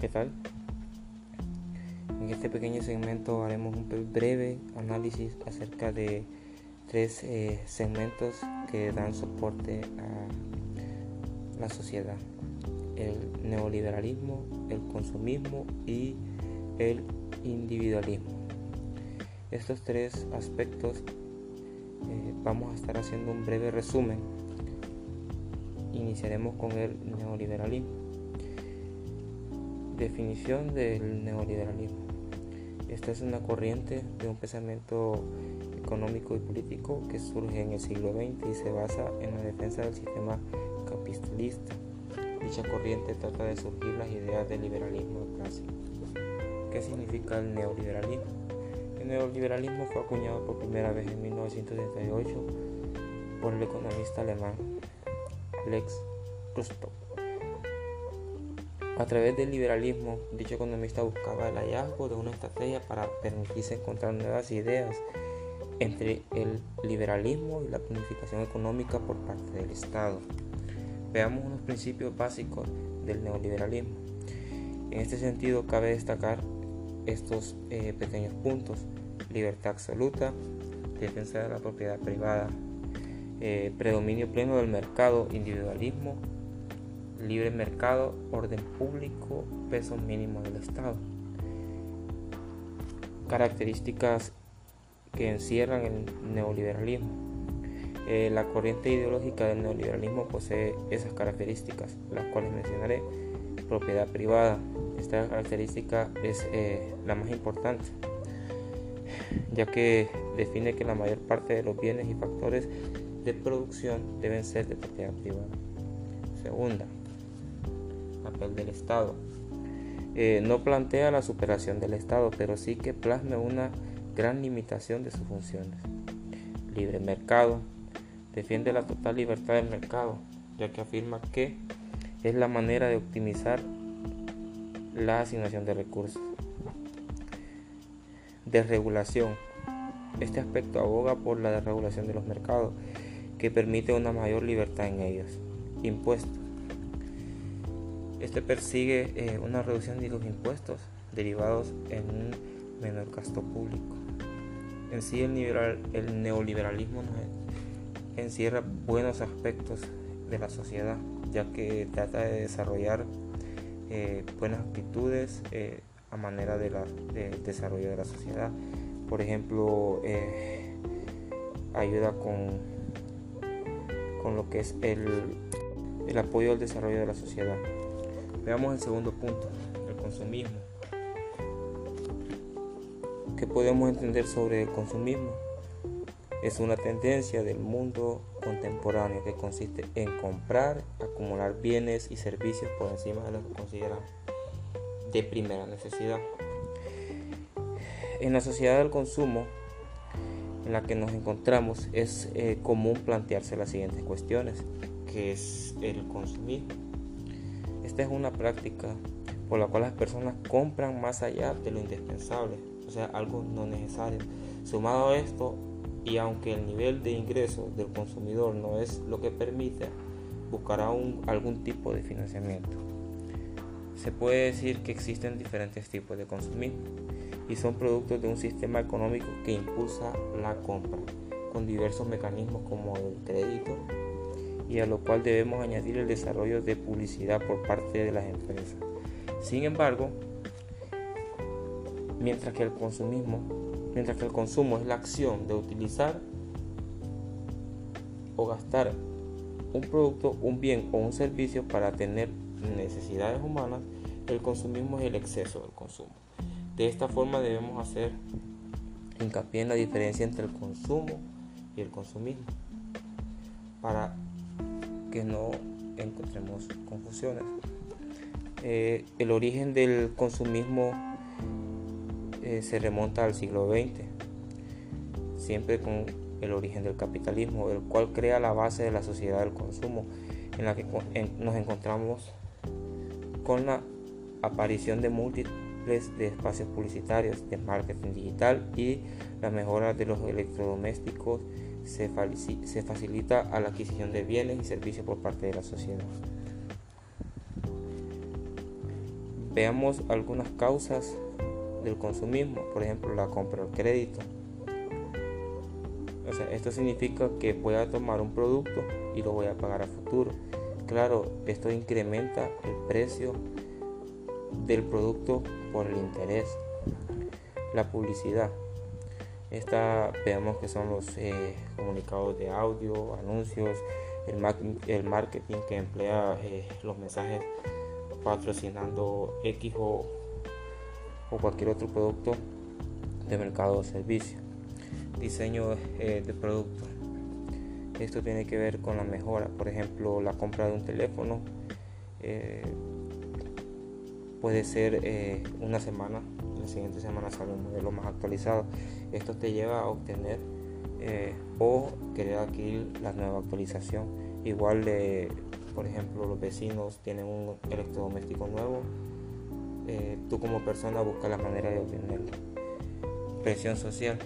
¿qué tal? En este pequeño segmento haremos un breve análisis acerca de tres eh, segmentos que dan soporte a la sociedad. El neoliberalismo, el consumismo y el individualismo. Estos tres aspectos eh, vamos a estar haciendo un breve resumen. Iniciaremos con el neoliberalismo. Definición del neoliberalismo. Esta es una corriente de un pensamiento económico y político que surge en el siglo XX y se basa en la defensa del sistema capitalista. Dicha corriente trata de surgir las ideas del liberalismo clásico. ¿Qué significa el neoliberalismo? El neoliberalismo fue acuñado por primera vez en 1978 por el economista alemán Lex Rostock. A través del liberalismo, dicho economista buscaba el hallazgo de una estrategia para permitirse encontrar nuevas ideas entre el liberalismo y la planificación económica por parte del Estado. Veamos unos principios básicos del neoliberalismo. En este sentido, cabe destacar estos eh, pequeños puntos. Libertad absoluta, defensa de la propiedad privada, eh, predominio pleno del mercado, individualismo, libre mercado, orden público, peso mínimo del Estado. Características que encierran el neoliberalismo. Eh, la corriente ideológica del neoliberalismo posee esas características, las cuales mencionaré. Propiedad privada. Esta característica es eh, la más importante, ya que define que la mayor parte de los bienes y factores de producción deben ser de propiedad privada. Segunda, papel del Estado. Eh, no plantea la superación del Estado, pero sí que plasma una gran limitación de sus funciones. Libre mercado. Defiende la total libertad del mercado, ya que afirma que es la manera de optimizar la asignación de recursos. Desregulación. Este aspecto aboga por la desregulación de los mercados, que permite una mayor libertad en ellos. Impuestos. Este persigue eh, una reducción de los impuestos derivados en un menor gasto público. En sí el, neoliberalismo encierra buenos aspectos de la sociedad, ya que trata de desarrollar eh, buenas actitudes eh, a manera de la, desarrollo de la sociedad. Por ejemplo, ayuda con, con lo que es el, el apoyo al desarrollo de la sociedad. Veamos el segundo punto, el consumismo. ¿Qué podemos entender sobre el consumismo? Es una tendencia del mundo contemporáneo que consiste en comprar, acumular bienes y servicios por encima de lo que considera de primera necesidad. En la sociedad del consumo en la que nos encontramos es eh, común plantearse las siguientes cuestiones, que es el consumismo. Esta es una práctica por la cual las personas compran más allá de lo indispensable o sea, algo no necesario. Sumado a esto, y aunque el nivel de ingreso del consumidor no es lo que permite, buscará un, algún tipo de financiamiento. Se puede decir que existen diferentes tipos de consumismo y son productos de un sistema económico que impulsa la compra con diversos mecanismos como el crédito y a lo cual debemos añadir el desarrollo de publicidad por parte de las empresas. Sin embargo, mientras que el consumismo, mientras que el consumo es la acción de utilizar o gastar un producto, un bien o un servicio para tener necesidades humanas, el consumismo es el exceso del consumo. De esta forma debemos hacer hincapié en la diferencia entre el consumo y el consumismo para que no encontremos confusiones. Eh, el origen del consumismo eh, se remonta al siglo XX, siempre con el origen del capitalismo, el cual crea la base de la sociedad del consumo, en la que nos encontramos con la aparición de múltiples de espacios publicitarios, de marketing digital y la mejora de los electrodomésticos se, facilita a la adquisición de bienes y servicios por parte de la sociedad. Veamos algunas causas del consumismo, por ejemplo la compra al crédito. O sea, esto significa que voy a tomar un producto y lo voy a pagar a futuro. Claro, esto incrementa el precio del producto por el interés. La publicidad. Esta veamos que son los eh, comunicados de audio, anuncios, el, marketing que emplea eh, los mensajes patrocinando X o, cualquier otro producto de mercado o servicio. Diseño eh, de producto. Esto tiene que ver con la mejora, por ejemplo, la compra de un teléfono. puede ser una semana la siguiente semana sale un modelo más actualizado. Esto te lleva a obtener eh, o querer adquirir la nueva actualización. Igual, de, por ejemplo, los vecinos tienen un electrodoméstico nuevo, eh, tú como persona buscas la manera de obtenerlo. Presión social.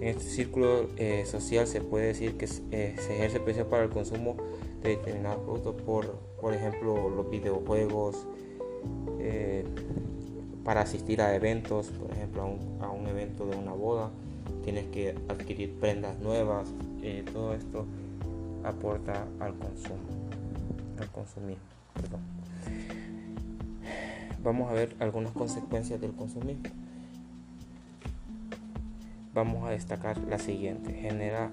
En este círculo eh, social se puede decir que se ejerce presión para el consumo de determinados productos por, por ejemplo, los videojuegos, para asistir a eventos, por ejemplo a un, evento de una boda, tienes que adquirir prendas nuevas, eh, todo esto aporta al consumo, al consumismo. Vamos a ver algunas consecuencias del consumismo. Vamos a destacar la siguiente, genera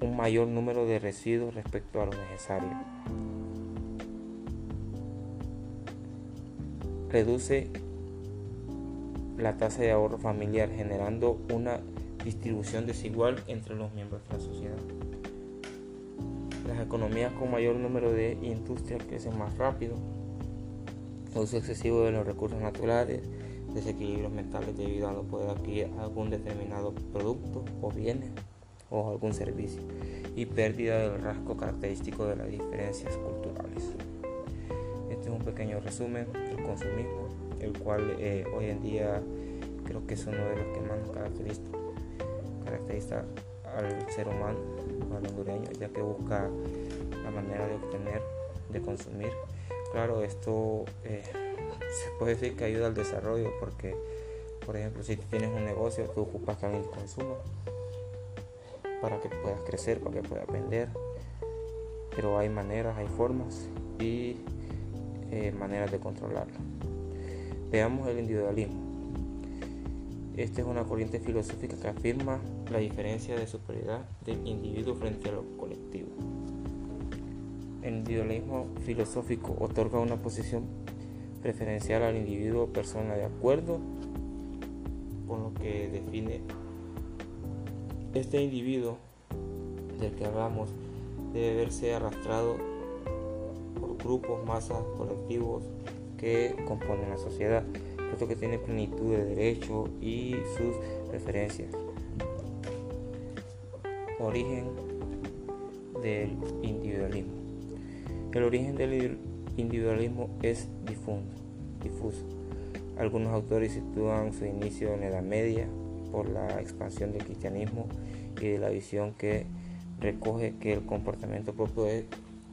un mayor número de residuos respecto a lo necesario reduce la tasa de ahorro familiar generando una distribución desigual entre los miembros de la sociedad. Las economías con mayor número de industrias crecen más rápido, uso excesivo de los recursos naturales, desequilibrios mentales debido a no poder adquirir algún determinado producto o bienes o algún servicio y pérdida del rasgo característico de las diferencias culturales. Un pequeño resumen del consumismo, el cual eh, hoy en día creo que es uno de los que más nos caracteriza, caracteriza al ser humano, al hondureño, ya que busca la manera de obtener, de consumir. Claro, esto eh, se puede decir que ayuda al desarrollo porque, por ejemplo, si tienes un negocio, tú ocupas que alguien consuma para que puedas crecer, para que puedas vender. Pero hay maneras, hay formas y eh, maneras de controlarlo. Veamos el individualismo. Esta es una corriente filosófica que afirma la diferencia de superioridad del individuo frente a lo colectivo. El individualismo filosófico otorga una posición preferencial al individuo persona de acuerdo con lo que define este individuo del que hablamos debe verse arrastrado grupos, masas, colectivos que componen la sociedad, puesto que tiene plenitud de derechos y sus preferencias. Origen del individualismo. El origen del individualismo es difuso. Algunos autores sitúan su inicio en la Edad Media por la expansión del cristianismo y de la visión que recoge que el comportamiento propio es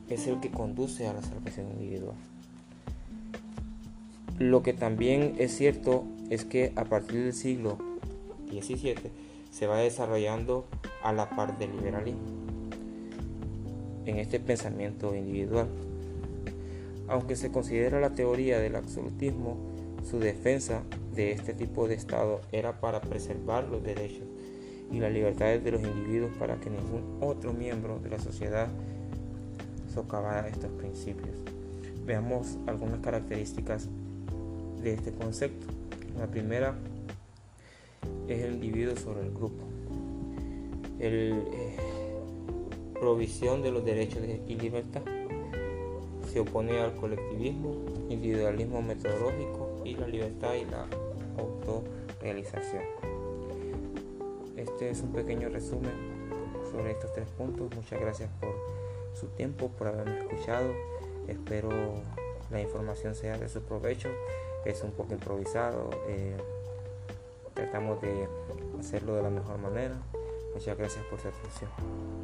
es el que conduce a la salvación individual. Lo que también es cierto es que a partir del siglo XVII se va desarrollando a la par del liberalismo en este pensamiento individual. Aunque se considera la teoría del absolutismo, su defensa de este tipo de Estado era para preservar los derechos y las libertades de los individuos para que ningún otro miembro de la sociedad socavara estos principios. Veamos algunas características de este concepto. La primera es el individuo sobre el grupo. El, eh, provisión de los derechos y libertad. Se opone al colectivismo, individualismo metodológico y la libertad y la autorrealización. Este es un pequeño resumen sobre estos tres puntos. Muchas gracias por su tiempo, por haberme escuchado. Espero la información sea de su provecho. Es un poco improvisado. Eh, tratamos de hacerlo de la mejor manera. Muchas gracias por su atención.